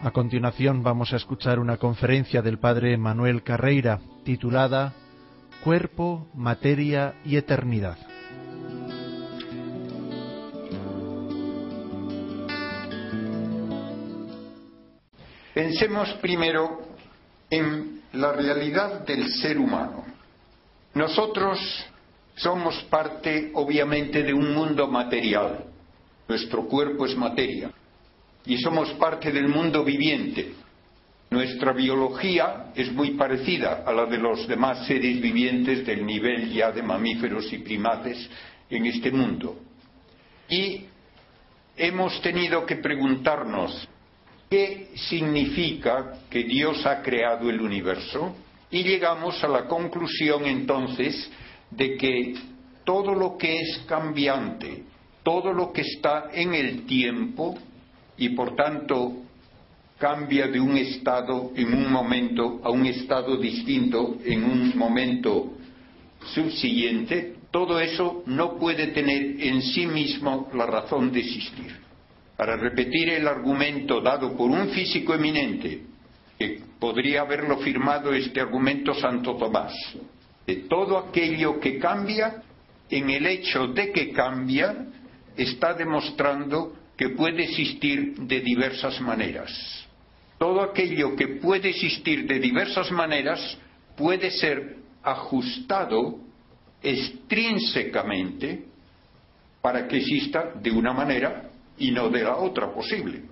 A continuación vamos a escuchar una conferencia del padre Manuel Carreira titulada Cuerpo, Materia y Eternidad. Pensemos primero en la realidad del ser humano. Nosotros somos parte, obviamente, de un mundo material. Nuestro cuerpo es materia. Y somos parte del mundo viviente. Nuestra biología es muy parecida a la de los demás seres vivientes del nivel ya de mamíferos y primates en este mundo. Y hemos tenido que preguntarnos qué significa que Dios ha creado el universo y llegamos a la conclusión entonces de que todo lo que es cambiante, todo lo que está en el tiempo y por tanto cambia de un estado en un momento a un estado distinto en un momento subsiguiente, todo eso no puede tener en sí mismo la razón de existir. Para repetir el argumento dado por un físico eminente, que podría haberlo firmado este argumento Santo Tomás, de todo aquello que cambia, en el hecho de que cambia, está demostrando que puede existir de diversas maneras. Todo aquello que puede existir de diversas maneras puede ser ajustado extrínsecamente para que exista de una manera y no de la otra posible.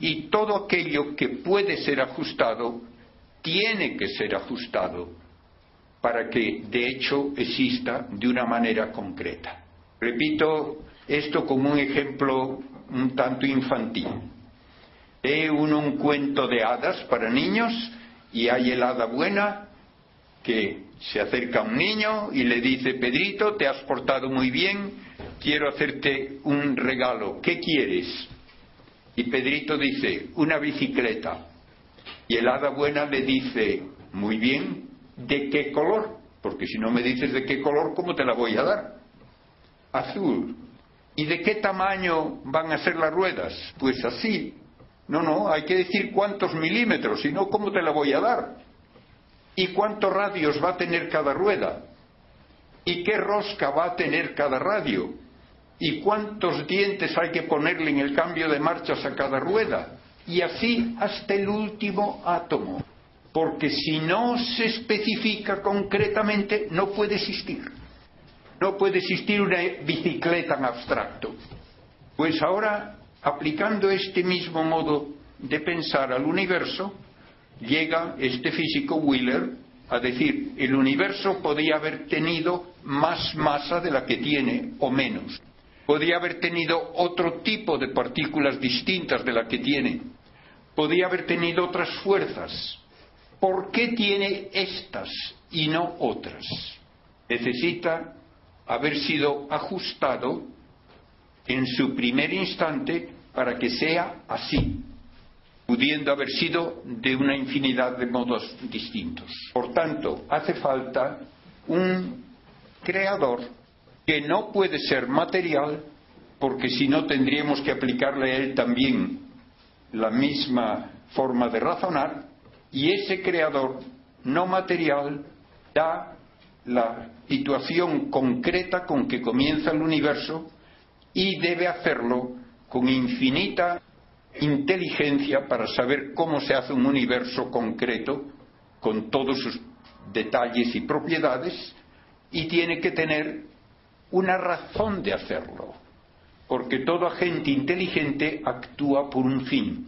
Y todo aquello que puede ser ajustado tiene que ser ajustado para que de hecho exista de una manera concreta. Repito esto como un ejemplo un tanto infantil. Lee uno un cuento de hadas para niños y hay el hada buena que se acerca a un niño y le dice, Pedrito, te has portado muy bien, quiero hacerte un regalo, ¿qué quieres? Y Pedrito dice, una bicicleta. Y el hada buena le dice, muy bien, ¿De qué color? Porque si no me dices de qué color, ¿cómo te la voy a dar? Azul. ¿Y de qué tamaño van a ser las ruedas? Pues así. No, no, hay que decir cuántos milímetros, si no, ¿cómo te la voy a dar? ¿Y cuántos radios va a tener cada rueda? ¿Y qué rosca va a tener cada radio? ¿Y cuántos dientes hay que ponerle en el cambio de marchas a cada rueda? Y así hasta el último átomo porque si no se especifica concretamente no puede existir. No puede existir una bicicleta en abstracto. Pues ahora, aplicando este mismo modo de pensar al universo, llega este físico Wheeler a decir, el universo podía haber tenido más masa de la que tiene o menos. Podría haber tenido otro tipo de partículas distintas de la que tiene. Podía haber tenido otras fuerzas ¿Por qué tiene estas y no otras? Necesita haber sido ajustado en su primer instante para que sea así, pudiendo haber sido de una infinidad de modos distintos. Por tanto, hace falta un creador que no puede ser material, porque si no tendríamos que aplicarle a él también la misma forma de razonar, y ese creador no material da la situación concreta con que comienza el universo y debe hacerlo con infinita inteligencia para saber cómo se hace un universo concreto con todos sus detalles y propiedades y tiene que tener una razón de hacerlo, porque todo agente inteligente actúa por un fin.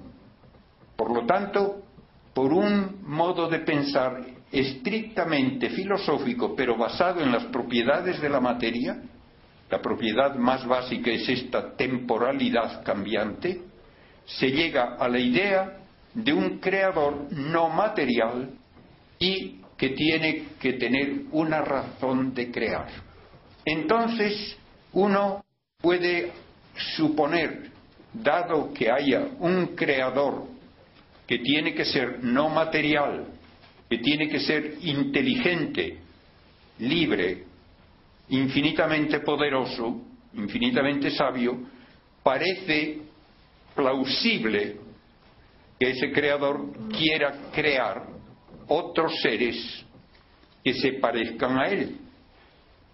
Por lo tanto, por un modo de pensar estrictamente filosófico, pero basado en las propiedades de la materia, la propiedad más básica es esta temporalidad cambiante, se llega a la idea de un creador no material y que tiene que tener una razón de crear. Entonces, uno puede suponer, dado que haya un creador que tiene que ser no material, que tiene que ser inteligente, libre, infinitamente poderoso, infinitamente sabio, parece plausible que ese creador quiera crear otros seres que se parezcan a él,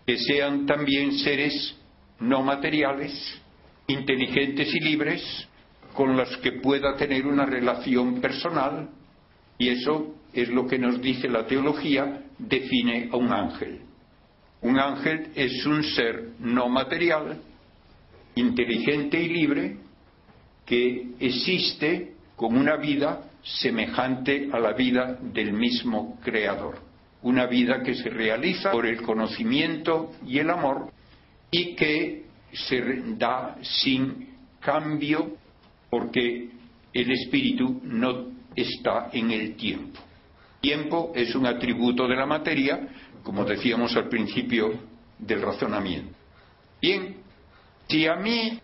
que sean también seres no materiales, inteligentes y libres, con los que pueda tener una relación personal, y eso es lo que nos dice la teología, define a un ángel. Un ángel es un ser no material, inteligente y libre, que existe con una vida semejante a la vida del mismo Creador. Una vida que se realiza por el conocimiento y el amor y que se da sin cambio porque el espíritu no está en el tiempo. Tiempo es un atributo de la materia, como decíamos al principio del razonamiento. Bien, si a mí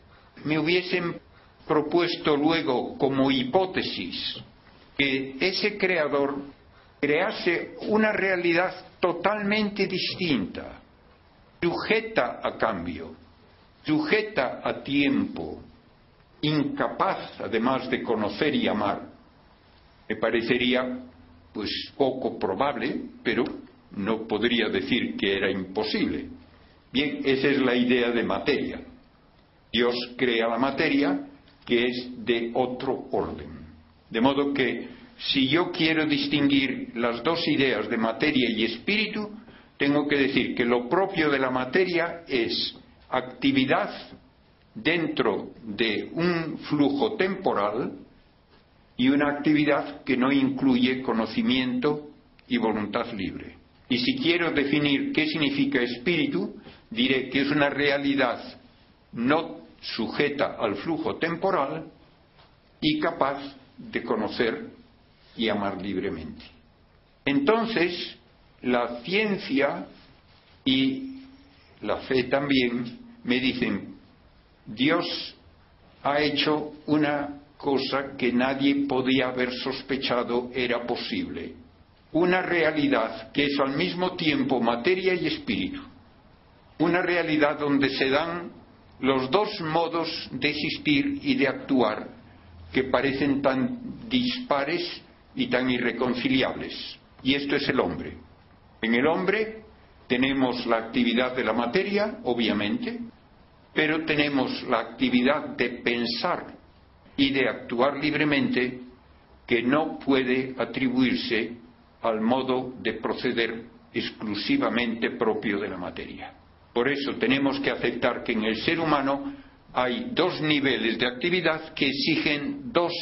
me hubiesen propuesto luego como hipótesis que ese creador crease una realidad totalmente distinta, sujeta a cambio, sujeta a tiempo, incapaz además de conocer y amar, me parecería pues poco probable, pero no podría decir que era imposible. Bien, esa es la idea de materia. Dios crea la materia que es de otro orden. De modo que si yo quiero distinguir las dos ideas de materia y espíritu, tengo que decir que lo propio de la materia es actividad dentro de un flujo temporal y una actividad que no incluye conocimiento y voluntad libre. Y si quiero definir qué significa espíritu, diré que es una realidad no sujeta al flujo temporal y capaz de conocer y amar libremente. Entonces, la ciencia y la fe también me dicen, Dios ha hecho una cosa que nadie podía haber sospechado era posible, una realidad que es al mismo tiempo materia y espíritu, una realidad donde se dan los dos modos de existir y de actuar que parecen tan dispares y tan irreconciliables. Y esto es el hombre. En el hombre tenemos la actividad de la materia, obviamente, pero tenemos la actividad de pensar y de actuar libremente que no puede atribuirse al modo de proceder exclusivamente propio de la materia. Por eso tenemos que aceptar que en el ser humano hay dos niveles de actividad que exigen dos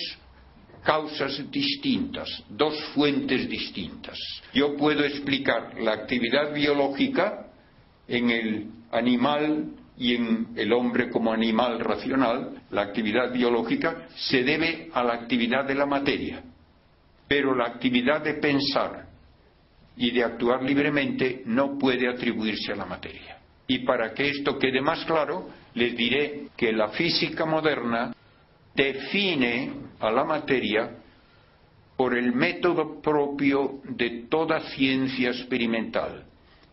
causas distintas, dos fuentes distintas. Yo puedo explicar la actividad biológica en el animal y en el hombre como animal racional, la actividad biológica se debe a la actividad de la materia, pero la actividad de pensar y de actuar libremente no puede atribuirse a la materia. Y para que esto quede más claro, les diré que la física moderna define a la materia por el método propio de toda ciencia experimental.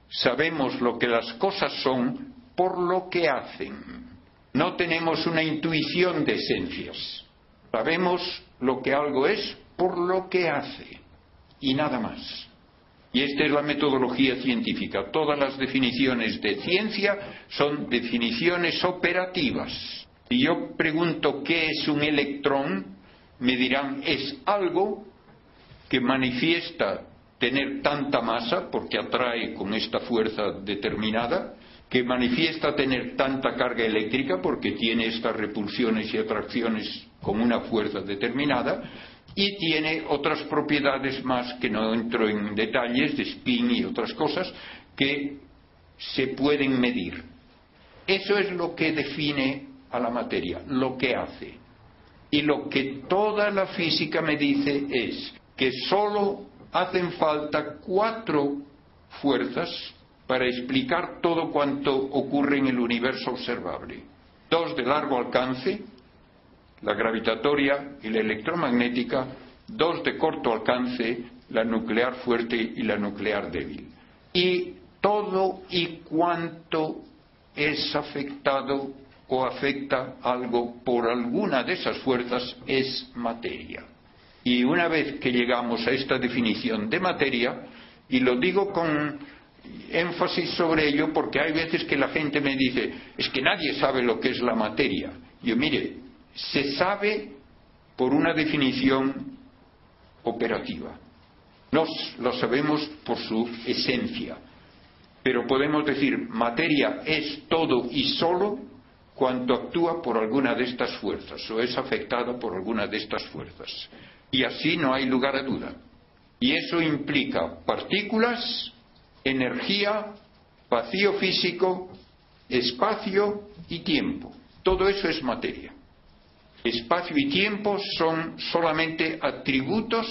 Sabemos lo que las cosas son por lo que hacen. No tenemos una intuición de esencias. Sabemos lo que algo es por lo que hace y nada más. Y esta es la metodología científica. Todas las definiciones de ciencia son definiciones operativas. Si yo pregunto qué es un electrón, me dirán es algo que manifiesta tener tanta masa, porque atrae con esta fuerza determinada, que manifiesta tener tanta carga eléctrica, porque tiene estas repulsiones y atracciones con una fuerza determinada, y tiene otras propiedades más que no entro en detalles de spin y otras cosas que se pueden medir. Eso es lo que define a la materia, lo que hace. Y lo que toda la física me dice es que solo hacen falta cuatro fuerzas para explicar todo cuanto ocurre en el universo observable. Dos de largo alcance, la gravitatoria y la electromagnética, dos de corto alcance, la nuclear fuerte y la nuclear débil. Y todo y cuanto es afectado o afecta algo por alguna de esas fuerzas es materia. Y una vez que llegamos a esta definición de materia, y lo digo con énfasis sobre ello porque hay veces que la gente me dice, es que nadie sabe lo que es la materia. Yo, mire, se sabe por una definición operativa. Nos lo sabemos por su esencia. Pero podemos decir, materia es todo y solo cuanto actúa por alguna de estas fuerzas o es afectado por alguna de estas fuerzas. Y así no hay lugar a duda. Y eso implica partículas, energía, vacío físico, espacio y tiempo. Todo eso es materia. Espacio y tiempo son solamente atributos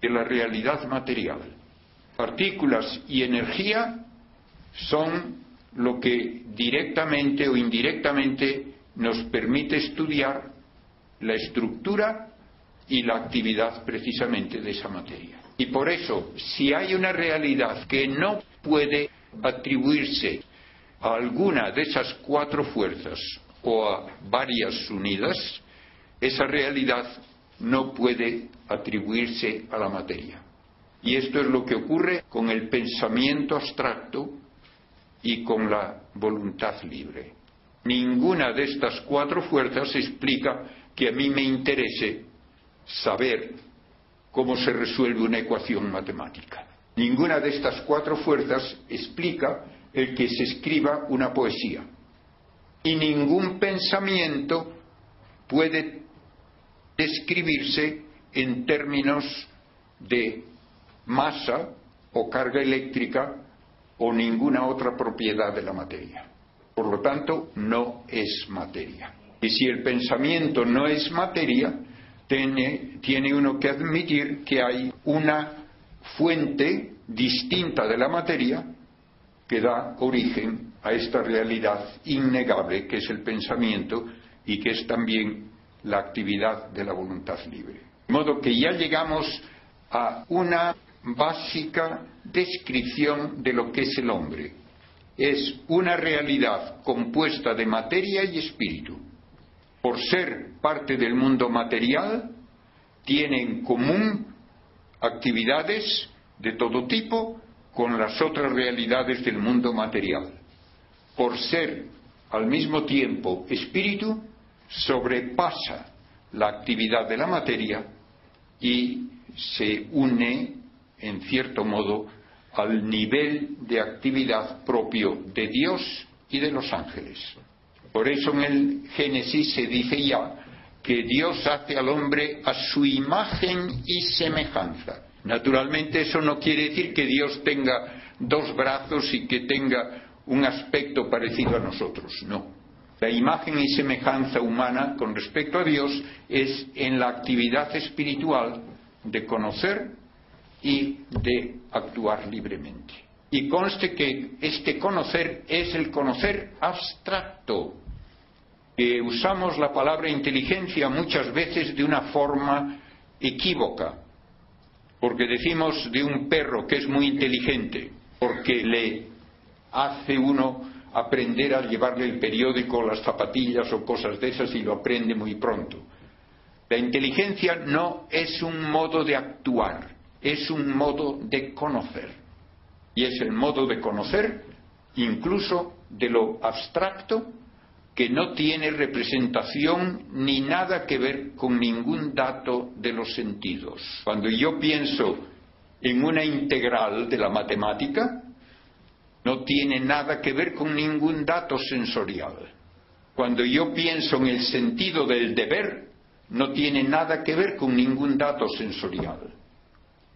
de la realidad material. Partículas y energía son lo que directamente o indirectamente nos permite estudiar la estructura y la actividad precisamente de esa materia. Y por eso, si hay una realidad que no puede atribuirse a alguna de esas cuatro fuerzas o a varias unidas, esa realidad no puede atribuirse a la materia. Y esto es lo que ocurre con el pensamiento abstracto y con la voluntad libre. Ninguna de estas cuatro fuerzas explica que a mí me interese saber cómo se resuelve una ecuación matemática. Ninguna de estas cuatro fuerzas explica el que se escriba una poesía. Y ningún pensamiento puede describirse en términos de masa o carga eléctrica o ninguna otra propiedad de la materia. Por lo tanto, no es materia. Y si el pensamiento no es materia, tiene, uno que admitir que hay una fuente distinta de la materia que da origen a esta realidad innegable que es el pensamiento y que es también la actividad de la voluntad libre. De modo que ya llegamos a una básica descripción de lo que es el hombre. Es una realidad compuesta de materia y espíritu por ser parte del mundo material, tiene en común actividades de todo tipo con las otras realidades del mundo material. Por ser al mismo tiempo espíritu, sobrepasa la actividad de la materia y se une, en cierto modo, al nivel de actividad propio de Dios y de los ángeles. Por eso en el Génesis se dice ya que Dios hace al hombre a su imagen y semejanza. Naturalmente eso no quiere decir que Dios tenga dos brazos y que tenga un aspecto parecido a nosotros, no. La imagen y semejanza humana con respecto a Dios es en la actividad espiritual de conocer y de actuar libremente. Y conste que este conocer es el conocer abstracto, usamos la palabra inteligencia muchas veces de una forma equívoca, porque decimos de un perro que es muy inteligente, porque le hace uno aprender a llevarle el periódico, las zapatillas o cosas de esas y lo aprende muy pronto. La inteligencia no es un modo de actuar, es un modo de conocer. Y es el modo de conocer incluso de lo abstracto que no tiene representación ni nada que ver con ningún dato de los sentidos. Cuando yo pienso en una integral de la matemática, no tiene nada que ver con ningún dato sensorial. Cuando yo pienso en el sentido del deber, no tiene nada que ver con ningún dato sensorial.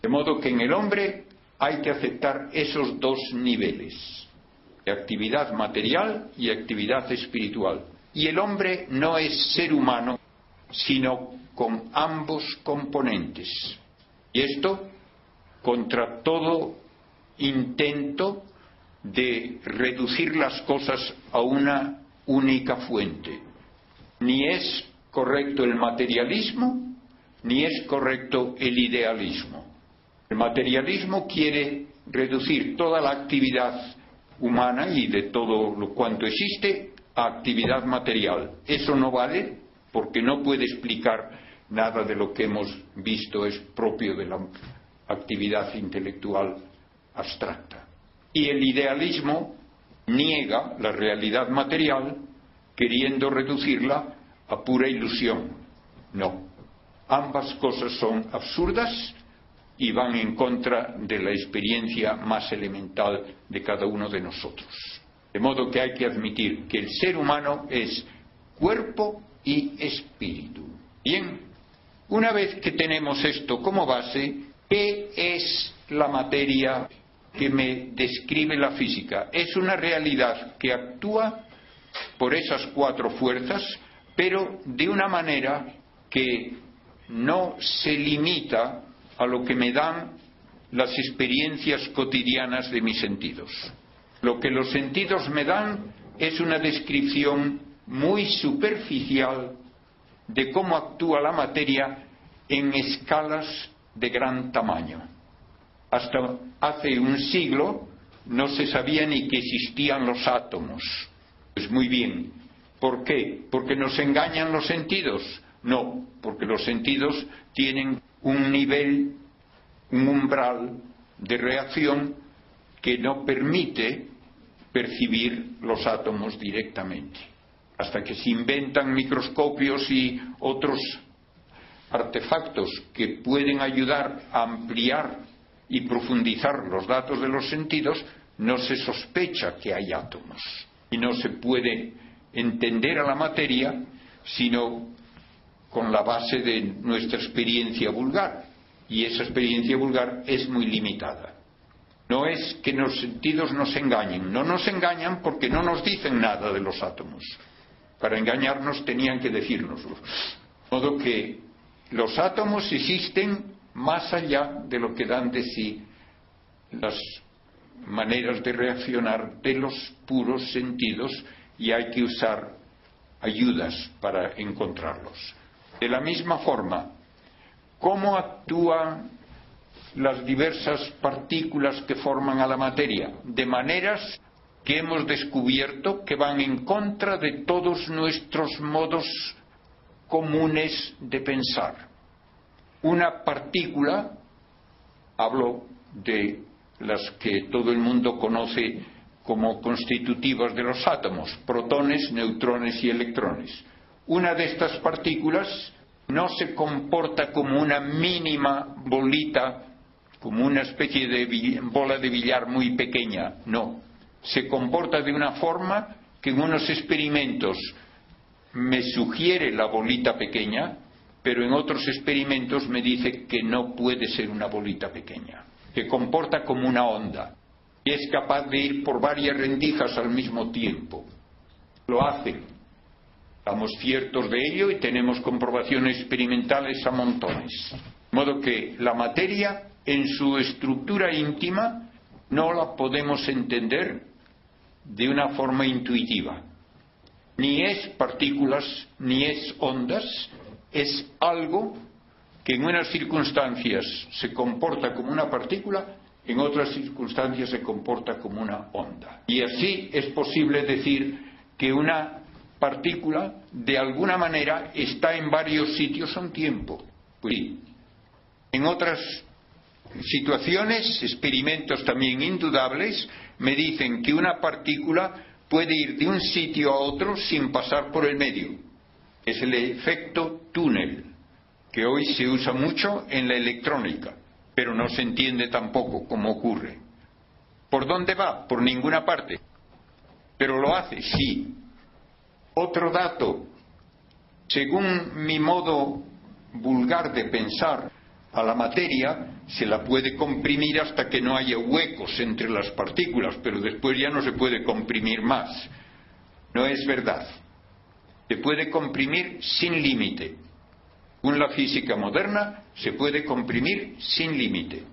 De modo que en el hombre hay que aceptar esos dos niveles actividad material y actividad espiritual. Y el hombre no es ser humano, sino con ambos componentes. Y esto contra todo intento de reducir las cosas a una única fuente. Ni es correcto el materialismo, ni es correcto el idealismo. El materialismo quiere reducir toda la actividad humana y de todo lo cuanto existe a actividad material. Eso no vale porque no puede explicar nada de lo que hemos visto es propio de la actividad intelectual abstracta. Y el idealismo niega la realidad material queriendo reducirla a pura ilusión. No, ambas cosas son absurdas y van en contra de la experiencia más elemental de cada uno de nosotros. De modo que hay que admitir que el ser humano es cuerpo y espíritu. Bien, una vez que tenemos esto como base, ¿qué es la materia que me describe la física? Es una realidad que actúa por esas cuatro fuerzas, pero de una manera que no se limita a lo que me dan las experiencias cotidianas de mis sentidos. Lo que los sentidos me dan es una descripción muy superficial de cómo actúa la materia en escalas de gran tamaño. Hasta hace un siglo no se sabía ni que existían los átomos. Pues muy bien. ¿Por qué? ¿Porque nos engañan los sentidos? No, porque los sentidos tienen un nivel, un umbral de reacción que no permite percibir los átomos directamente. Hasta que se inventan microscopios y otros artefactos que pueden ayudar a ampliar y profundizar los datos de los sentidos, no se sospecha que hay átomos y no se puede entender a la materia sino con la base de nuestra experiencia vulgar. Y esa experiencia vulgar es muy limitada. No es que los sentidos nos engañen, no nos engañan porque no nos dicen nada de los átomos. Para engañarnos tenían que decírnoslo. De modo que los átomos existen más allá de lo que dan de sí las maneras de reaccionar de los puros sentidos y hay que usar ayudas para encontrarlos. De la misma forma, ¿cómo actúan las diversas partículas que forman a la materia? De maneras que hemos descubierto que van en contra de todos nuestros modos comunes de pensar. Una partícula, hablo de las que todo el mundo conoce como constitutivas de los átomos, protones, neutrones y electrones una de estas partículas no se comporta como una mínima bolita, como una especie de bola de billar muy pequeña, no. Se comporta de una forma que en unos experimentos me sugiere la bolita pequeña, pero en otros experimentos me dice que no puede ser una bolita pequeña, que comporta como una onda y es capaz de ir por varias rendijas al mismo tiempo. Lo hace Estamos ciertos de ello y tenemos comprobaciones experimentales a montones. De modo que la materia, en su estructura íntima, no la podemos entender de una forma intuitiva. Ni es partículas, ni es ondas, es algo que en unas circunstancias se comporta como una partícula, en otras circunstancias se comporta como una onda. Y así es posible decir que una partícula de alguna manera está en varios sitios a un tiempo. Pues en otras situaciones, experimentos también indudables, me dicen que una partícula puede ir de un sitio a otro sin pasar por el medio. Es el efecto túnel, que hoy se usa mucho en la electrónica, pero no se entiende tampoco cómo ocurre. ¿Por dónde va? Por ninguna parte. Pero lo hace, sí, otro dato, según mi modo vulgar de pensar a la materia, se la puede comprimir hasta que no haya huecos entre las partículas, pero después ya no se puede comprimir más. No es verdad. Se puede comprimir sin límite. Según la física moderna, se puede comprimir sin límite. De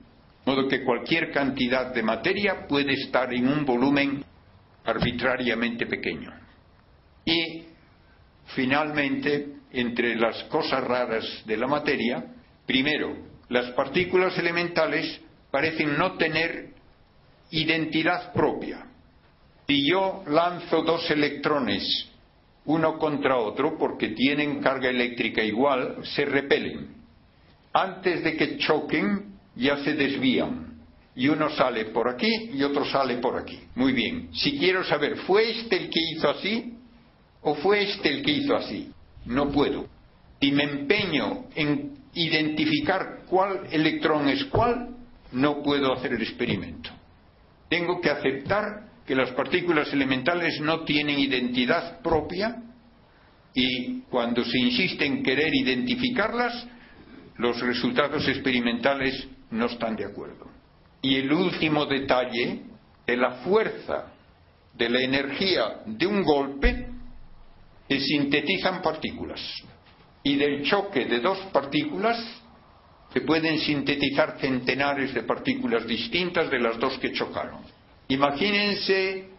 modo que cualquier cantidad de materia puede estar en un volumen arbitrariamente pequeño. Y finalmente, entre las cosas raras de la materia, primero, las partículas elementales parecen no tener identidad propia. Si yo lanzo dos electrones uno contra otro porque tienen carga eléctrica igual, se repelen. Antes de que choquen, ya se desvían. Y uno sale por aquí y otro sale por aquí. Muy bien. Si quiero saber, ¿fue este el que hizo así? ¿O fue este el que hizo así? No puedo. Si me empeño en identificar cuál electrón es cuál, no puedo hacer el experimento. Tengo que aceptar que las partículas elementales no tienen identidad propia y cuando se insiste en querer identificarlas, los resultados experimentales no están de acuerdo. Y el último detalle de la fuerza de la energía de un golpe se sintetizan partículas y del choque de dos partículas se pueden sintetizar centenares de partículas distintas de las dos que chocaron. Imagínense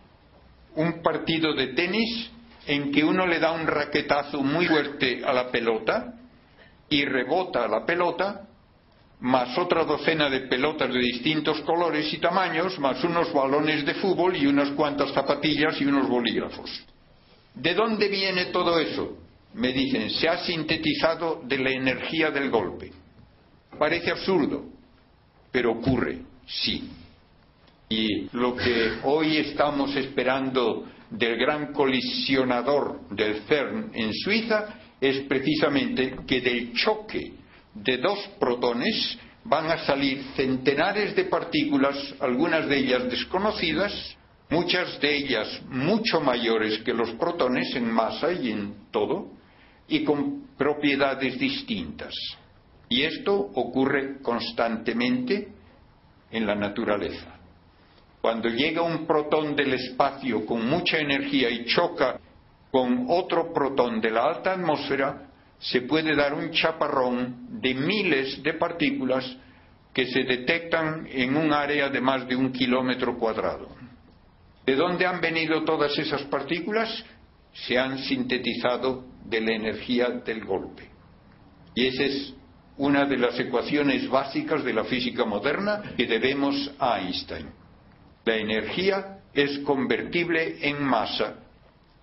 un partido de tenis en que uno le da un raquetazo muy fuerte a la pelota y rebota la pelota, más otra docena de pelotas de distintos colores y tamaños, más unos balones de fútbol y unas cuantas zapatillas y unos bolígrafos. ¿De dónde viene todo eso? Me dicen, se ha sintetizado de la energía del golpe. Parece absurdo, pero ocurre, sí. Y lo que hoy estamos esperando del gran colisionador del CERN en Suiza es precisamente que del choque de dos protones van a salir centenares de partículas, algunas de ellas desconocidas, muchas de ellas mucho mayores que los protones en masa y en todo, y con propiedades distintas. Y esto ocurre constantemente en la naturaleza. Cuando llega un protón del espacio con mucha energía y choca con otro protón de la alta atmósfera, se puede dar un chaparrón de miles de partículas que se detectan en un área de más de un kilómetro cuadrado. ¿De dónde han venido todas esas partículas? Se han sintetizado de la energía del golpe. Y esa es una de las ecuaciones básicas de la física moderna que debemos a Einstein. La energía es convertible en masa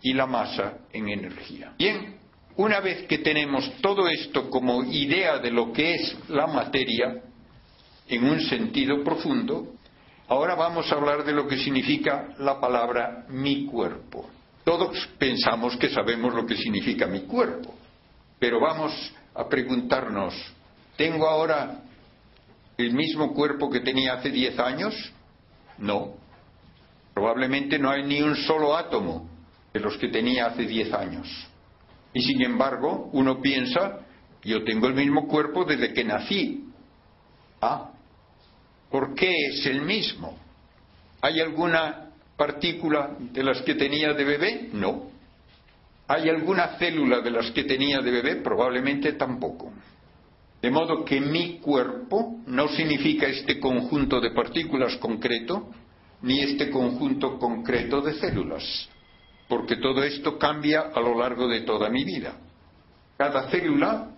y la masa en energía. Bien, una vez que tenemos todo esto como idea de lo que es la materia, en un sentido profundo, ahora vamos a hablar de lo que significa la palabra mi cuerpo. Todos pensamos que sabemos lo que significa mi cuerpo, pero vamos a preguntarnos, ¿tengo ahora el mismo cuerpo que tenía hace diez años? No. Probablemente no hay ni un solo átomo de los que tenía hace diez años. Y sin embargo, uno piensa, yo tengo el mismo cuerpo desde que nací. Ah, ¿por qué es el mismo? ¿Hay alguna partícula de las que tenía de bebé? No. ¿Hay alguna célula de las que tenía de bebé? Probablemente tampoco. De modo que mi cuerpo no significa este conjunto de partículas concreto, ni este conjunto concreto de células porque todo esto cambia a lo largo de toda mi vida. Cada célula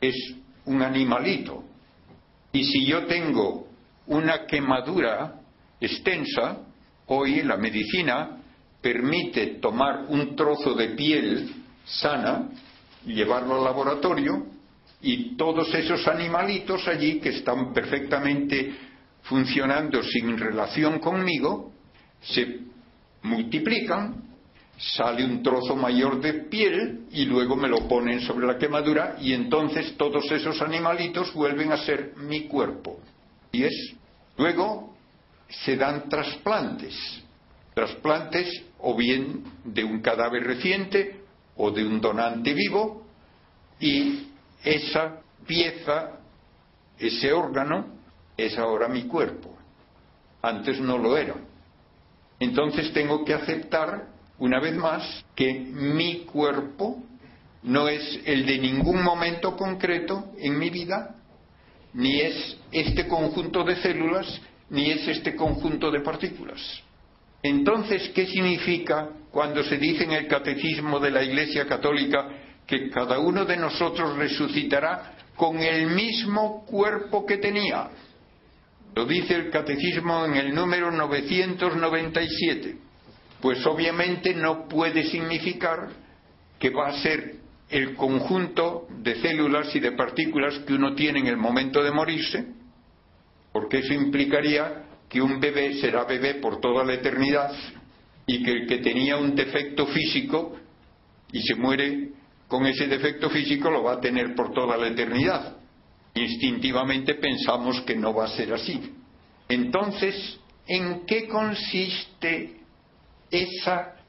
es un animalito. Y si yo tengo una quemadura extensa, hoy la medicina permite tomar un trozo de piel sana, llevarlo al laboratorio y todos esos animalitos allí que están perfectamente funcionando sin relación conmigo, se multiplican sale un trozo mayor de piel y luego me lo ponen sobre la quemadura y entonces todos esos animalitos vuelven a ser mi cuerpo. Y es, luego se dan trasplantes, trasplantes o bien de un cadáver reciente o de un donante vivo y esa pieza, ese órgano, es ahora mi cuerpo. Antes no lo era. Entonces tengo que aceptar una vez más, que mi cuerpo no es el de ningún momento concreto en mi vida, ni es este conjunto de células, ni es este conjunto de partículas. Entonces, ¿qué significa cuando se dice en el catecismo de la Iglesia Católica que cada uno de nosotros resucitará con el mismo cuerpo que tenía? Lo dice el catecismo en el número 997 pues obviamente no puede significar que va a ser el conjunto de células y de partículas que uno tiene en el momento de morirse, porque eso implicaría que un bebé será bebé por toda la eternidad y que el que tenía un defecto físico y se muere con ese defecto físico lo va a tener por toda la eternidad. Instintivamente pensamos que no va a ser así. Entonces, ¿en qué consiste esa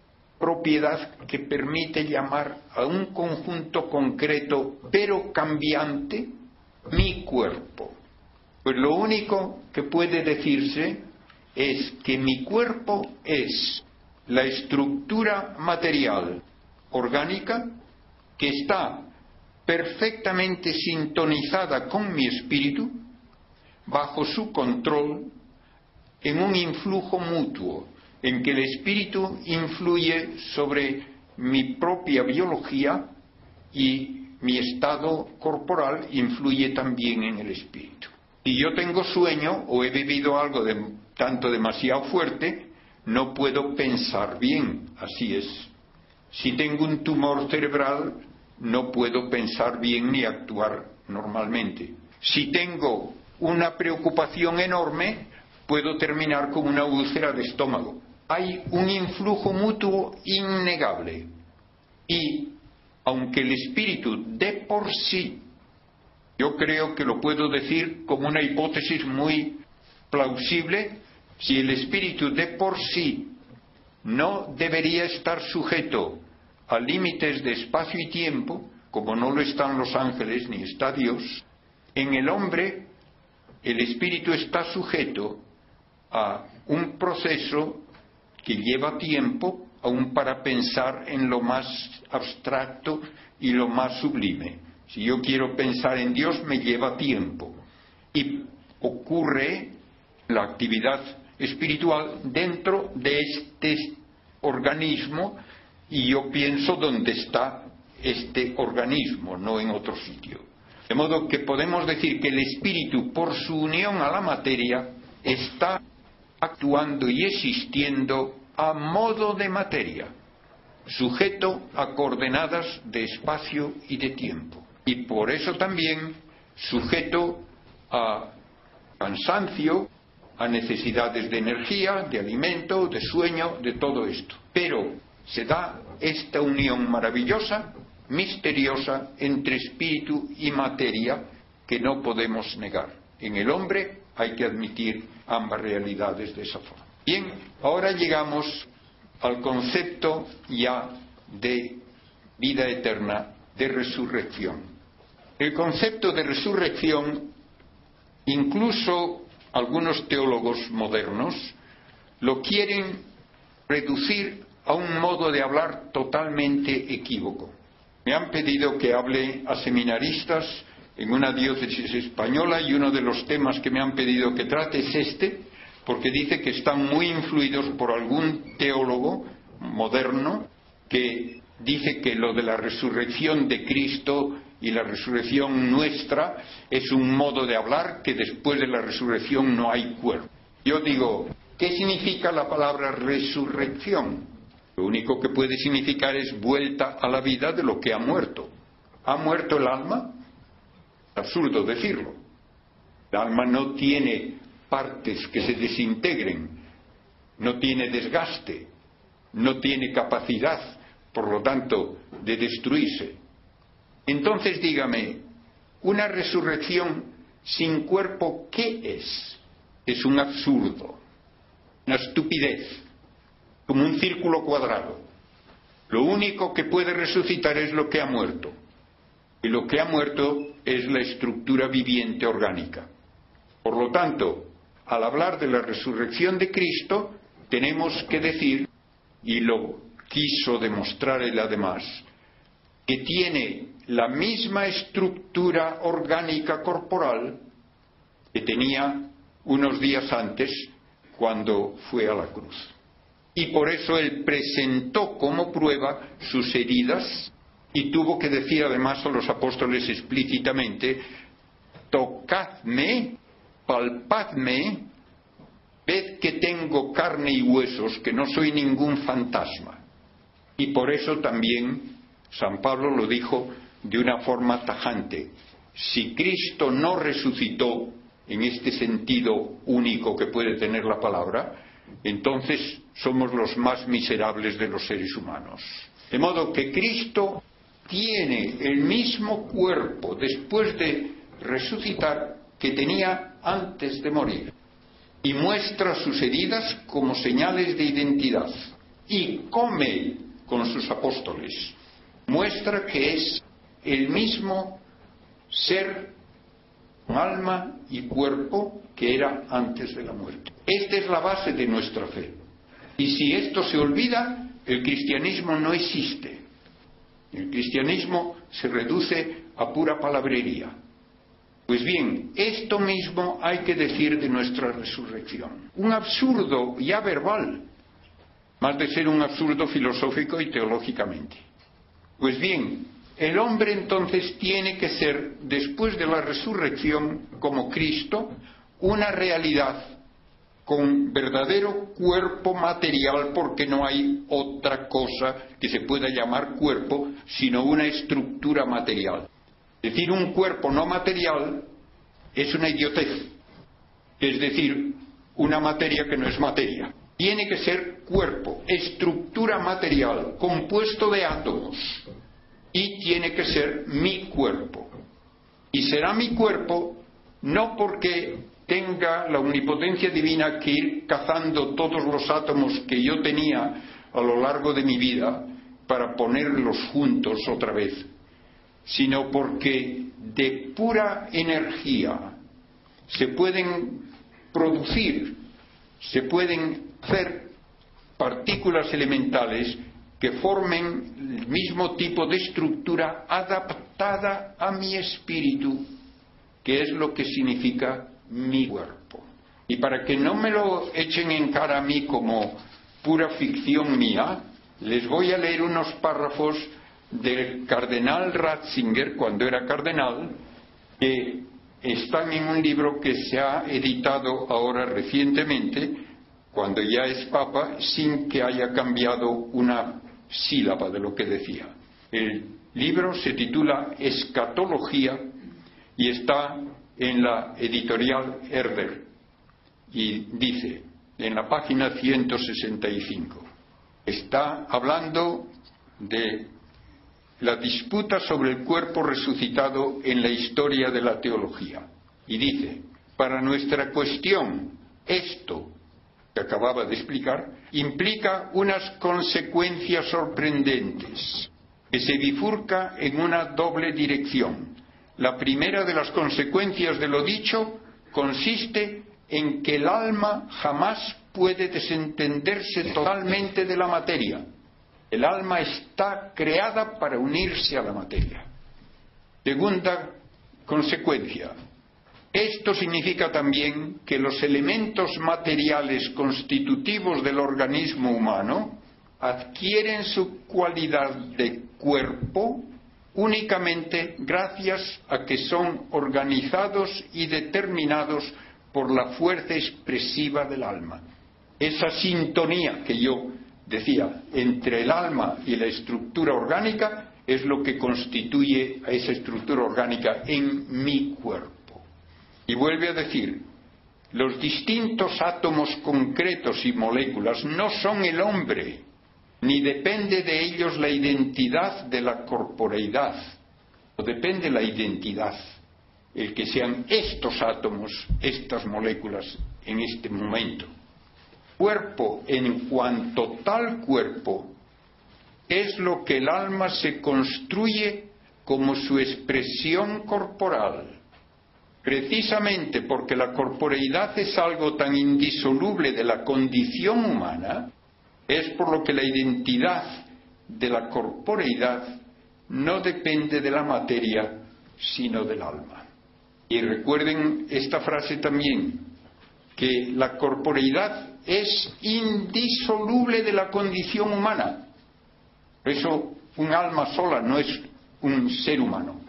propiedad que permite llamar a un conjunto concreto pero cambiante mi cuerpo? Pues lo único que puede decirse es que mi cuerpo es la estructura material orgánica que está perfectamente sintonizada con mi espíritu, bajo su control, en un influjo mutuo, en que el espíritu influye sobre mi propia biología y mi estado corporal influye también en el espíritu. Si yo tengo sueño o he vivido algo de tanto demasiado fuerte, no puedo pensar bien, así es. Si tengo un tumor cerebral, no puedo pensar bien ni actuar normalmente. Si tengo una preocupación enorme, puedo terminar con una úlcera de estómago. Hay un influjo mutuo innegable. Y aunque el espíritu de por sí, yo creo que lo puedo decir como una hipótesis muy plausible, si el espíritu de por sí no debería estar sujeto a límites de espacio y tiempo, como no lo están los ángeles ni está Dios, en el hombre el espíritu está sujeto a un proceso que lleva tiempo aún para pensar en lo más abstracto y lo más sublime. Si yo quiero pensar en Dios, me lleva tiempo. Y ocurre la actividad espiritual dentro de este organismo y yo pienso dónde está este organismo, no en otro sitio. De modo que podemos decir que el espíritu, por su unión a la materia, está actuando y existiendo a modo de materia, sujeto a coordenadas de espacio y de tiempo. Y por eso también sujeto a cansancio, a necesidades de energía, de alimento, de sueño, de todo esto. Pero se da esta unión maravillosa, misteriosa, entre espíritu y materia que no podemos negar. En el hombre hay que admitir ambas realidades de esa forma. Bien, ahora llegamos al concepto ya de vida eterna, de resurrección. El concepto de resurrección, incluso algunos teólogos modernos, lo quieren reducir a un modo de hablar totalmente equívoco. Me han pedido que hable a seminaristas en una diócesis española y uno de los temas que me han pedido que trate es este, porque dice que están muy influidos por algún teólogo moderno que dice que lo de la resurrección de Cristo y la resurrección nuestra es un modo de hablar que después de la resurrección no hay cuerpo. Yo digo, ¿qué significa la palabra resurrección? Lo único que puede significar es vuelta a la vida de lo que ha muerto. ¿Ha muerto el alma? Absurdo decirlo. El alma no tiene partes que se desintegren, no tiene desgaste, no tiene capacidad, por lo tanto, de destruirse. Entonces dígame, una resurrección sin cuerpo, ¿qué es? Es un absurdo, una estupidez como un círculo cuadrado. Lo único que puede resucitar es lo que ha muerto. Y lo que ha muerto es la estructura viviente orgánica. Por lo tanto, al hablar de la resurrección de Cristo, tenemos que decir, y lo quiso demostrar él además, que tiene la misma estructura orgánica corporal que tenía unos días antes cuando fue a la cruz y por eso él presentó como prueba sus heridas y tuvo que decir además a los apóstoles explícitamente, tocadme, palpadme, ved que tengo carne y huesos, que no soy ningún fantasma. Y por eso también San Pablo lo dijo de una forma tajante. Si Cristo no resucitó en este sentido único que puede tener la palabra, entonces somos los más miserables de los seres humanos. De modo que Cristo tiene el mismo cuerpo después de resucitar que tenía antes de morir y muestra sus heridas como señales de identidad y come con sus apóstoles. Muestra que es el mismo ser, alma y cuerpo que era antes de la muerte. Esta es la base de nuestra fe. Y si esto se olvida, el cristianismo no existe. El cristianismo se reduce a pura palabrería. Pues bien, esto mismo hay que decir de nuestra resurrección. Un absurdo ya verbal, más de ser un absurdo filosófico y teológicamente. Pues bien, el hombre entonces tiene que ser, después de la resurrección, como Cristo, una realidad con verdadero cuerpo material, porque no hay otra cosa que se pueda llamar cuerpo, sino una estructura material. Decir un cuerpo no material es una idiotez, es decir, una materia que no es materia. Tiene que ser cuerpo, estructura material, compuesto de átomos, y tiene que ser mi cuerpo. Y será mi cuerpo no porque tenga la omnipotencia divina que ir cazando todos los átomos que yo tenía a lo largo de mi vida para ponerlos juntos otra vez, sino porque de pura energía se pueden producir, se pueden hacer partículas elementales que formen el mismo tipo de estructura adaptada a mi espíritu, que es lo que significa mi cuerpo. Y para que no me lo echen en cara a mí como pura ficción mía, les voy a leer unos párrafos del cardenal Ratzinger, cuando era cardenal, que están en un libro que se ha editado ahora recientemente, cuando ya es papa, sin que haya cambiado una sílaba de lo que decía. El libro se titula Escatología y está en la editorial Herder y dice en la página 165 está hablando de la disputa sobre el cuerpo resucitado en la historia de la teología. Y dice, para nuestra cuestión, esto que acababa de explicar, implica unas consecuencias sorprendentes, que se bifurca en una doble dirección. La primera de las consecuencias de lo dicho consiste en que el alma jamás puede desentenderse totalmente de la materia, el alma está creada para unirse a la materia. Segunda consecuencia. Esto significa también que los elementos materiales constitutivos del organismo humano adquieren su cualidad de cuerpo únicamente gracias a que son organizados y determinados por la fuerza expresiva del alma. Esa sintonía que yo decía, entre el alma y la estructura orgánica es lo que constituye a esa estructura orgánica en mi cuerpo. Y vuelve a decir, los distintos átomos concretos y moléculas no son el hombre, ni depende de ellos la identidad de la corporeidad, o depende la identidad, el que sean estos átomos, estas moléculas en este momento cuerpo en cuanto tal cuerpo es lo que el alma se construye como su expresión corporal. Precisamente porque la corporeidad es algo tan indisoluble de la condición humana, es por lo que la identidad de la corporeidad no depende de la materia, sino del alma. Y recuerden esta frase también, que la corporeidad es indisoluble de la condición humana. Por eso un alma sola no es un ser humano.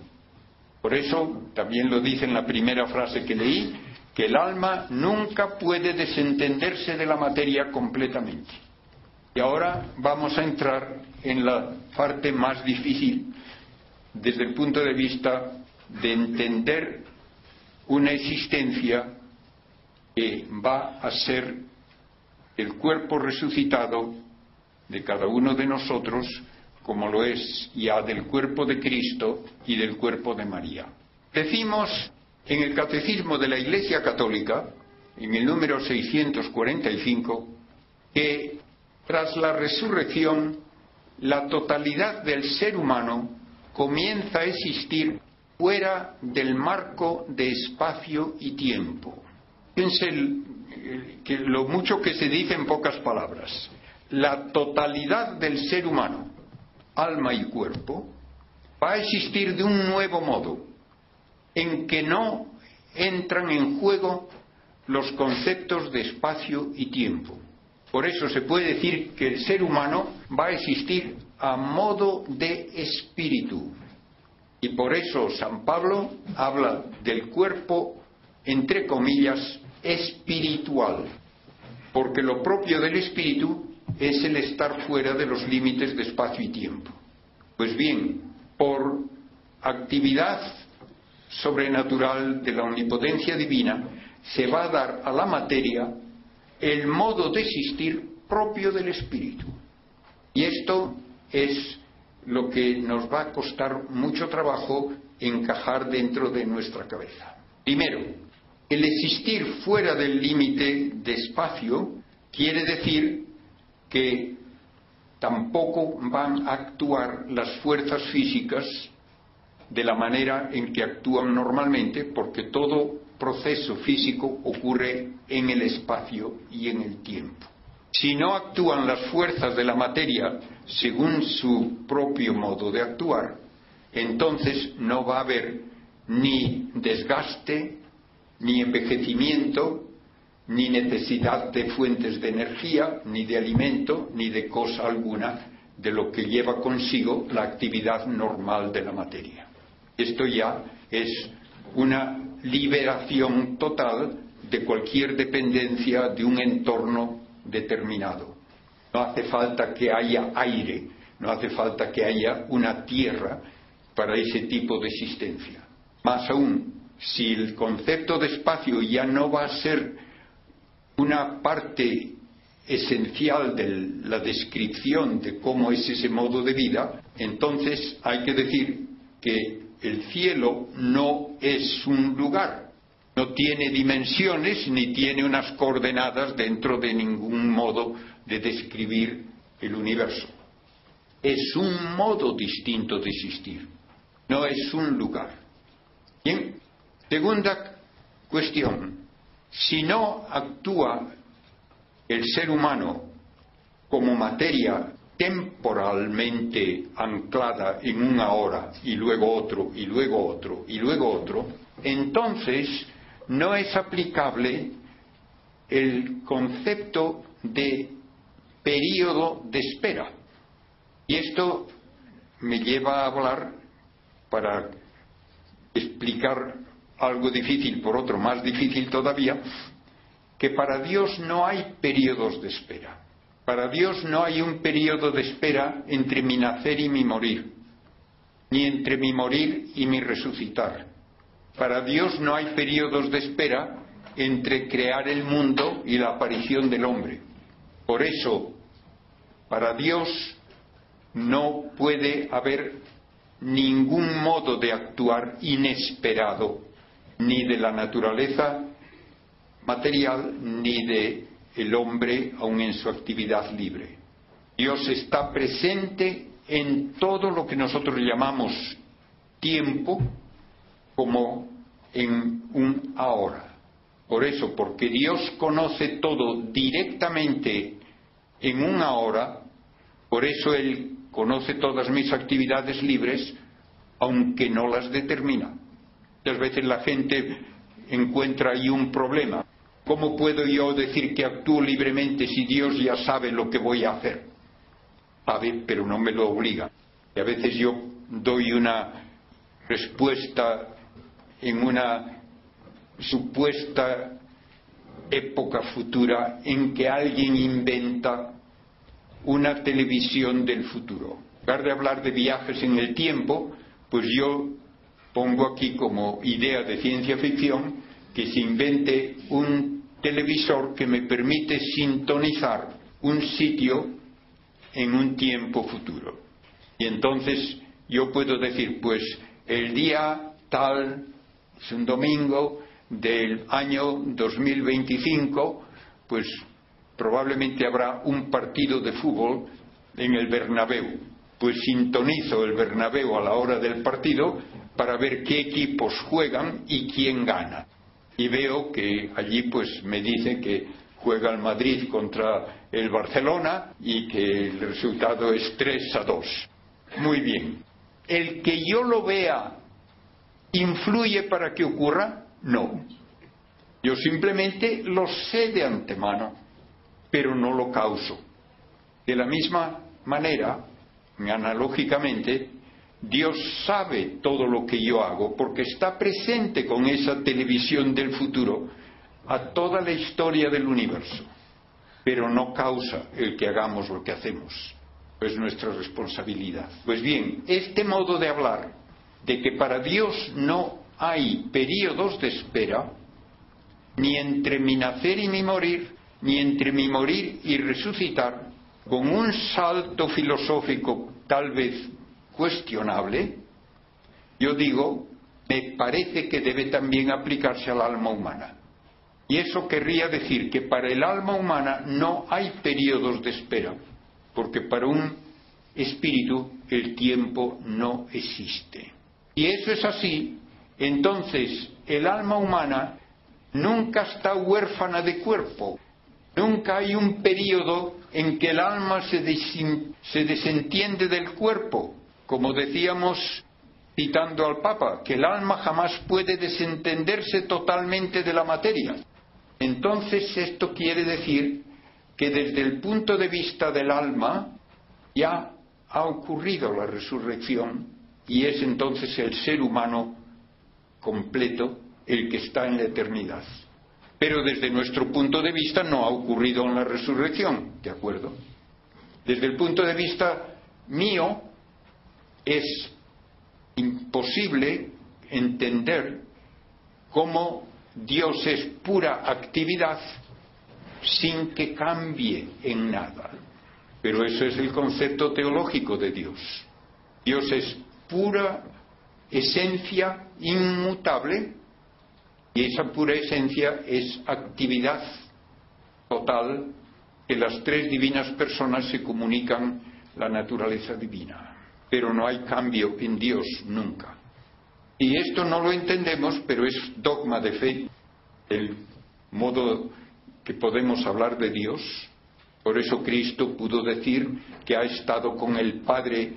Por eso también lo dice en la primera frase que leí, que el alma nunca puede desentenderse de la materia completamente. Y ahora vamos a entrar en la parte más difícil desde el punto de vista de entender una existencia que va a ser el cuerpo resucitado de cada uno de nosotros, como lo es ya del cuerpo de Cristo y del cuerpo de María. Decimos en el Catecismo de la Iglesia Católica, en el número 645, que tras la resurrección, la totalidad del ser humano comienza a existir fuera del marco de espacio y tiempo. Fíjense que lo mucho que se dice en pocas palabras. La totalidad del ser humano, alma y cuerpo, va a existir de un nuevo modo, en que no entran en juego los conceptos de espacio y tiempo. Por eso se puede decir que el ser humano va a existir a modo de espíritu. Y por eso San Pablo habla del cuerpo, entre comillas, espiritual. Porque lo propio del espíritu es el estar fuera de los límites de espacio y tiempo. Pues bien, por actividad sobrenatural de la omnipotencia divina, se va a dar a la materia el modo de existir propio del espíritu. Y esto es lo que nos va a costar mucho trabajo encajar dentro de nuestra cabeza. Primero, el existir fuera del límite de espacio quiere decir que tampoco van a actuar las fuerzas físicas de la manera en que actúan normalmente, porque todo proceso físico ocurre en el espacio y en el tiempo. Si no actúan las fuerzas de la materia según su propio modo de actuar, entonces no va a haber ni desgaste, ni envejecimiento, ni necesidad de fuentes de energía, ni de alimento, ni de cosa alguna de lo que lleva consigo la actividad normal de la materia. Esto ya es una liberación total de cualquier dependencia de un entorno determinado. No hace falta que haya aire, no hace falta que haya una tierra para ese tipo de existencia. Más aún, si el concepto de espacio ya no va a ser una parte esencial de la descripción de cómo es ese modo de vida, entonces hay que decir que el cielo no es un lugar, no tiene dimensiones ni tiene unas coordenadas dentro de ningún modo de describir el universo. Es un modo distinto de existir, no es un lugar. Bien, segunda cuestión, si no actúa el ser humano como materia temporalmente anclada en una hora y luego otro y luego otro y luego otro, entonces no es aplicable el concepto de periodo de espera. Y esto me lleva a hablar para explicar algo difícil por otro más difícil todavía, que para Dios no hay periodos de espera. Para Dios no hay un periodo de espera entre mi nacer y mi morir, ni entre mi morir y mi resucitar. Para Dios no hay periodos de espera entre crear el mundo y la aparición del hombre. Por eso, para Dios no puede haber ningún modo de actuar inesperado, ni de la naturaleza material, ni de el hombre aun en su actividad libre. Dios está presente en todo lo que nosotros llamamos tiempo como en un ahora. Por eso, porque Dios conoce todo directamente en un ahora, por eso Él conoce todas mis actividades libres, aunque no las determina. Muchas veces la gente encuentra ahí un problema. ¿Cómo puedo yo decir que actúo libremente si Dios ya sabe lo que voy a hacer? Sabe, pero no me lo obliga. Y a veces yo doy una respuesta en una supuesta época futura en que alguien inventa una televisión del futuro. En lugar de hablar de viajes en el tiempo, pues yo pongo aquí como idea de ciencia ficción que se invente un televisor que me permite sintonizar un sitio en un tiempo futuro. Y entonces yo puedo decir, pues el día tal, es un domingo del año 2025, pues probablemente habrá un partido de fútbol en el Bernabéu. Pues sintonizo el Bernabéu a la hora del partido para ver qué equipos juegan y quién gana. Y veo que allí pues me dice que juega el Madrid contra el Barcelona y que el resultado es 3 a 2. Muy bien. ¿El que yo lo vea influye para que ocurra? No. Yo simplemente lo sé de antemano, pero no lo causo. De la misma manera, analógicamente, Dios sabe todo lo que yo hago porque está presente con esa televisión del futuro a toda la historia del universo, pero no causa el que hagamos lo que hacemos. Es nuestra responsabilidad. Pues bien, este modo de hablar de que para Dios no hay periodos de espera, ni entre mi nacer y mi morir, ni entre mi morir y resucitar, con un salto filosófico tal vez cuestionable, yo digo, me parece que debe también aplicarse al alma humana. Y eso querría decir que para el alma humana no hay periodos de espera, porque para un espíritu el tiempo no existe. Y eso es así, entonces el alma humana nunca está huérfana de cuerpo. Nunca hay un periodo en que el alma se, desentiende del cuerpo, como decíamos citando al Papa, que el alma jamás puede desentenderse totalmente de la materia. Entonces esto quiere decir que desde el punto de vista del alma ya ha ocurrido la resurrección y es entonces el ser humano completo el que está en la eternidad. Pero desde nuestro punto de vista no ha ocurrido en la resurrección, ¿de acuerdo? Desde el punto de vista mío es imposible entender cómo Dios es pura actividad sin que cambie en nada. Pero eso es el concepto teológico de Dios. Dios es pura esencia inmutable y esa pura esencia es actividad total que las tres divinas personas se comunican la naturaleza divina. Pero no hay cambio en Dios nunca. Y esto no lo entendemos, pero es dogma de fe, el modo que podemos hablar de Dios. Por eso Cristo pudo decir que ha estado con el Padre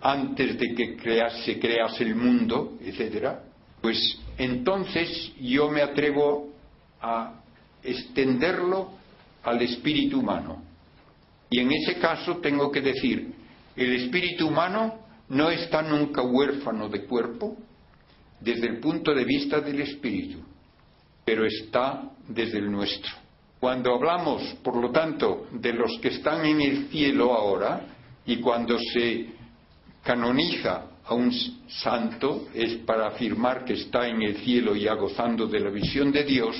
antes de que crease, crease el mundo, etcétera pues entonces yo me atrevo a extenderlo al espíritu humano. Y en ese caso tengo que decir, el espíritu humano no está nunca huérfano de cuerpo desde el punto de vista del espíritu, pero está desde el nuestro. Cuando hablamos, por lo tanto, de los que están en el cielo ahora, y cuando se canoniza a un santo es para afirmar que está en el cielo ya gozando de la visión de Dios,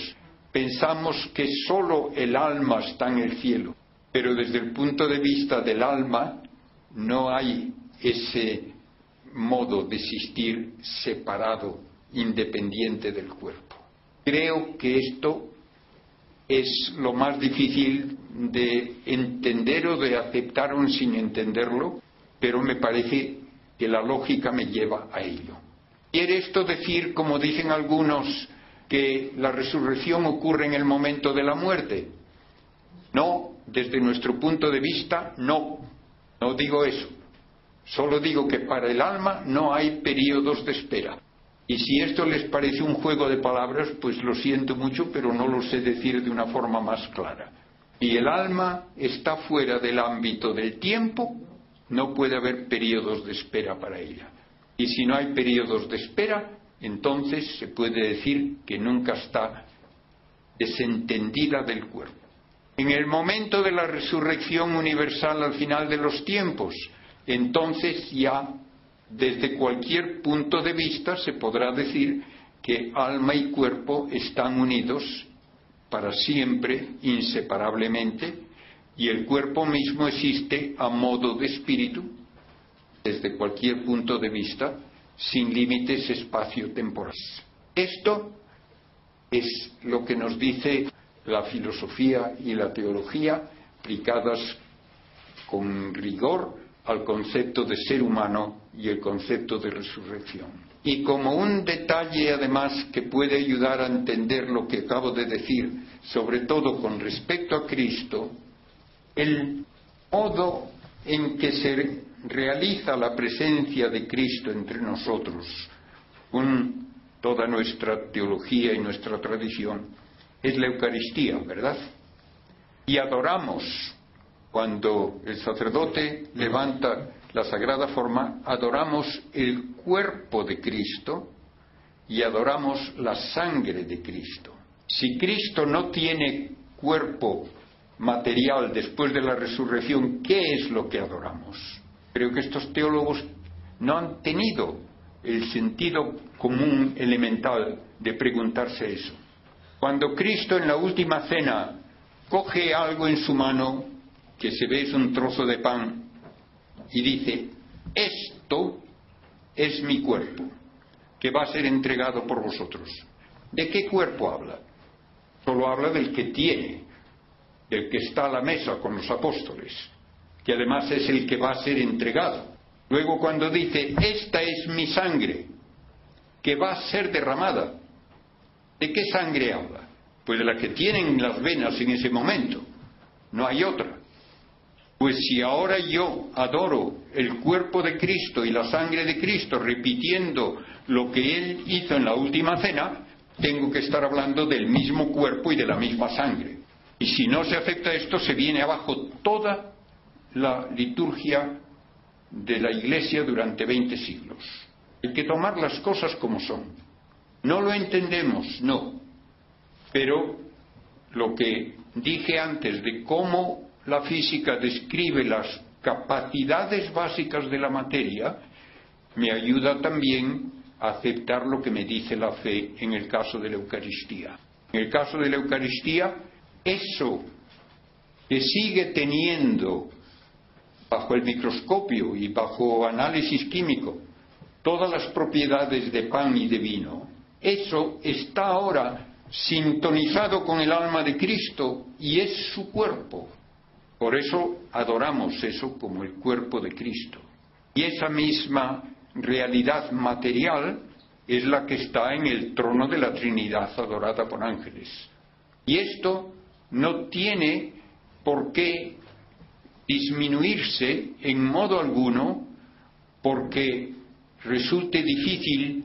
pensamos que sólo el alma está en el cielo, pero desde el punto de vista del alma no hay ese modo de existir separado, independiente del cuerpo. Creo que esto es lo más difícil de entender o de aceptar sin entenderlo, pero me parece que la lógica me lleva a ello. ¿Quiere esto decir, como dicen algunos, que la resurrección ocurre en el momento de la muerte? No, desde nuestro punto de vista, no. No digo eso. Solo digo que para el alma no hay periodos de espera. Y si esto les parece un juego de palabras, pues lo siento mucho, pero no lo sé decir de una forma más clara. Y el alma está fuera del ámbito del tiempo, no puede haber periodos de espera para ella. Y si no hay periodos de espera, entonces se puede decir que nunca está desentendida del cuerpo. En el momento de la resurrección universal al final de los tiempos, entonces ya desde cualquier punto de vista se podrá decir que alma y cuerpo están unidos para siempre, inseparablemente, y el cuerpo mismo existe a modo de espíritu, desde cualquier punto de vista, sin límites espacio-temporales. Esto es lo que nos dice la filosofía y la teología aplicadas con rigor al concepto de ser humano y el concepto de resurrección. Y como un detalle además que puede ayudar a entender lo que acabo de decir, sobre todo con respecto a Cristo, el modo en que se realiza la presencia de Cristo entre nosotros, con toda nuestra teología y nuestra tradición, es la Eucaristía, ¿verdad? Y adoramos cuando el sacerdote levanta la sagrada forma, adoramos el cuerpo de Cristo y adoramos la sangre de Cristo. Si Cristo no tiene cuerpo material después de la resurrección, ¿qué es lo que adoramos? Creo que estos teólogos no han tenido el sentido común elemental de preguntarse eso. Cuando Cristo en la última cena coge algo en su mano, que se ve es un trozo de pan, y dice, esto es mi cuerpo, que va a ser entregado por vosotros. ¿De qué cuerpo habla? Solo habla del que tiene, del que está a la mesa con los apóstoles, que además es el que va a ser entregado. Luego cuando dice, esta es mi sangre, que va a ser derramada, ¿de qué sangre habla? Pues de la que tienen las venas en ese momento, no hay otra. Pues si ahora yo adoro el cuerpo de Cristo y la sangre de Cristo repitiendo lo que Él hizo en la última cena, tengo que estar hablando del mismo cuerpo y de la misma sangre. Y si no se acepta esto, se viene abajo toda la liturgia de la Iglesia durante 20 siglos. Hay que tomar las cosas como son. No lo entendemos, no. Pero lo que dije antes de cómo la física describe las capacidades básicas de la materia, me ayuda también a aceptar lo que me dice la fe en el caso de la Eucaristía. En el caso de la Eucaristía, eso que sigue teniendo bajo el microscopio y bajo análisis químico todas las propiedades de pan y de vino, eso está ahora sintonizado con el alma de Cristo y es su cuerpo. Por eso adoramos eso como el cuerpo de Cristo. Y esa misma realidad material es la que está en el trono de la Trinidad adorada por ángeles. Y esto no tiene por qué disminuirse en modo alguno porque resulte difícil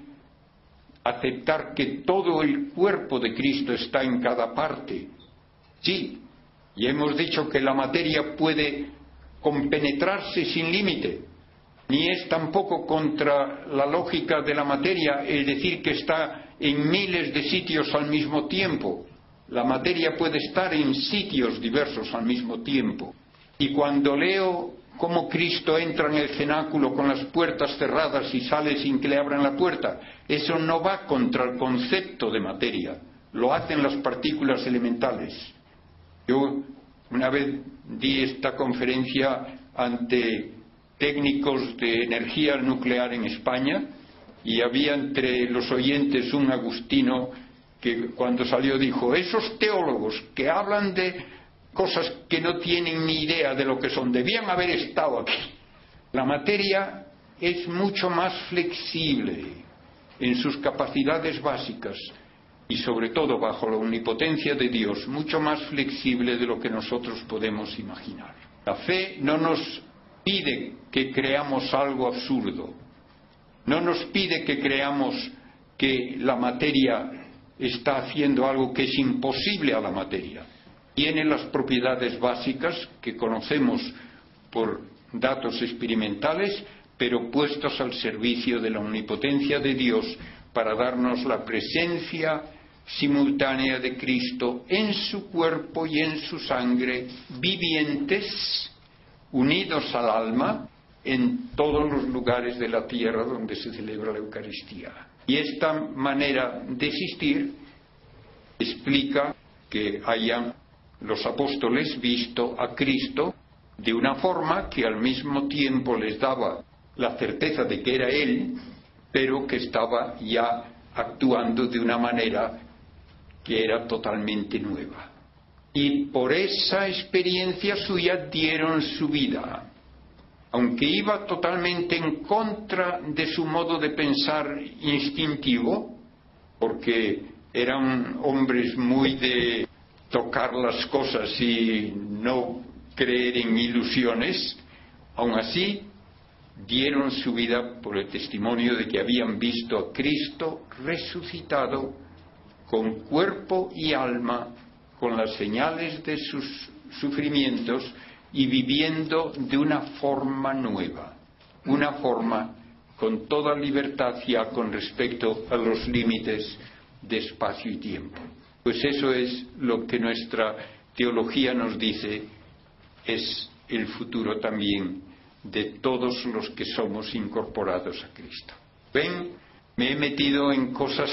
aceptar que todo el cuerpo de Cristo está en cada parte. Sí, y hemos dicho que la materia puede compenetrarse sin límite, ni es tampoco contra la lógica de la materia el decir que está en miles de sitios al mismo tiempo. La materia puede estar en sitios diversos al mismo tiempo. Y cuando leo cómo Cristo entra en el cenáculo con las puertas cerradas y sale sin que le abran la puerta, eso no va contra el concepto de materia, lo hacen las partículas elementales. Yo una vez di esta conferencia ante técnicos de energía nuclear en España y había entre los oyentes un agustino que cuando salió dijo, esos teólogos que hablan de cosas que no tienen ni idea de lo que son, debían haber estado aquí. La materia es mucho más flexible en sus capacidades básicas y sobre todo bajo la omnipotencia de Dios, mucho más flexible de lo que nosotros podemos imaginar. La fe no nos pide que creamos algo absurdo, no nos pide que creamos que la materia está haciendo algo que es imposible a la materia. Tiene las propiedades básicas que conocemos por datos experimentales, pero puestos al servicio de la omnipotencia de Dios para darnos la presencia simultánea de Cristo en su cuerpo y en su sangre, vivientes, unidos al alma, en todos los lugares de la tierra donde se celebra la Eucaristía. Y esta manera de existir explica que hayan los apóstoles visto a Cristo de una forma que al mismo tiempo les daba la certeza de que era Él, pero que estaba ya actuando de una manera que era totalmente nueva. Y por esa experiencia suya dieron su vida, aunque iba totalmente en contra de su modo de pensar instintivo, porque eran hombres muy de tocar las cosas y no creer en ilusiones, aun así dieron su vida por el testimonio de que habían visto a Cristo resucitado con cuerpo y alma, con las señales de sus sufrimientos y viviendo de una forma nueva, una forma con toda libertad ya con respecto a los límites de espacio y tiempo. Pues eso es lo que nuestra teología nos dice, es el futuro también de todos los que somos incorporados a Cristo. Ven, me he metido en cosas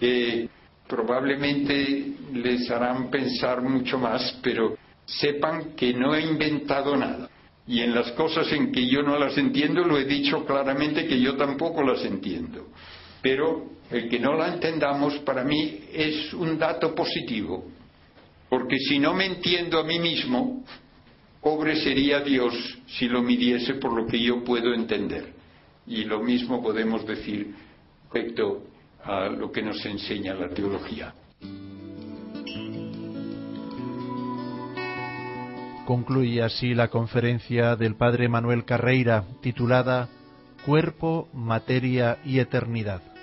que probablemente les harán pensar mucho más, pero sepan que no he inventado nada. Y en las cosas en que yo no las entiendo, lo he dicho claramente que yo tampoco las entiendo. Pero el que no la entendamos para mí es un dato positivo, porque si no me entiendo a mí mismo, pobre sería Dios si lo midiese por lo que yo puedo entender. Y lo mismo podemos decir respecto a lo que nos enseña la teología. Concluye así la conferencia del padre Manuel Carreira titulada Cuerpo, Materia y Eternidad.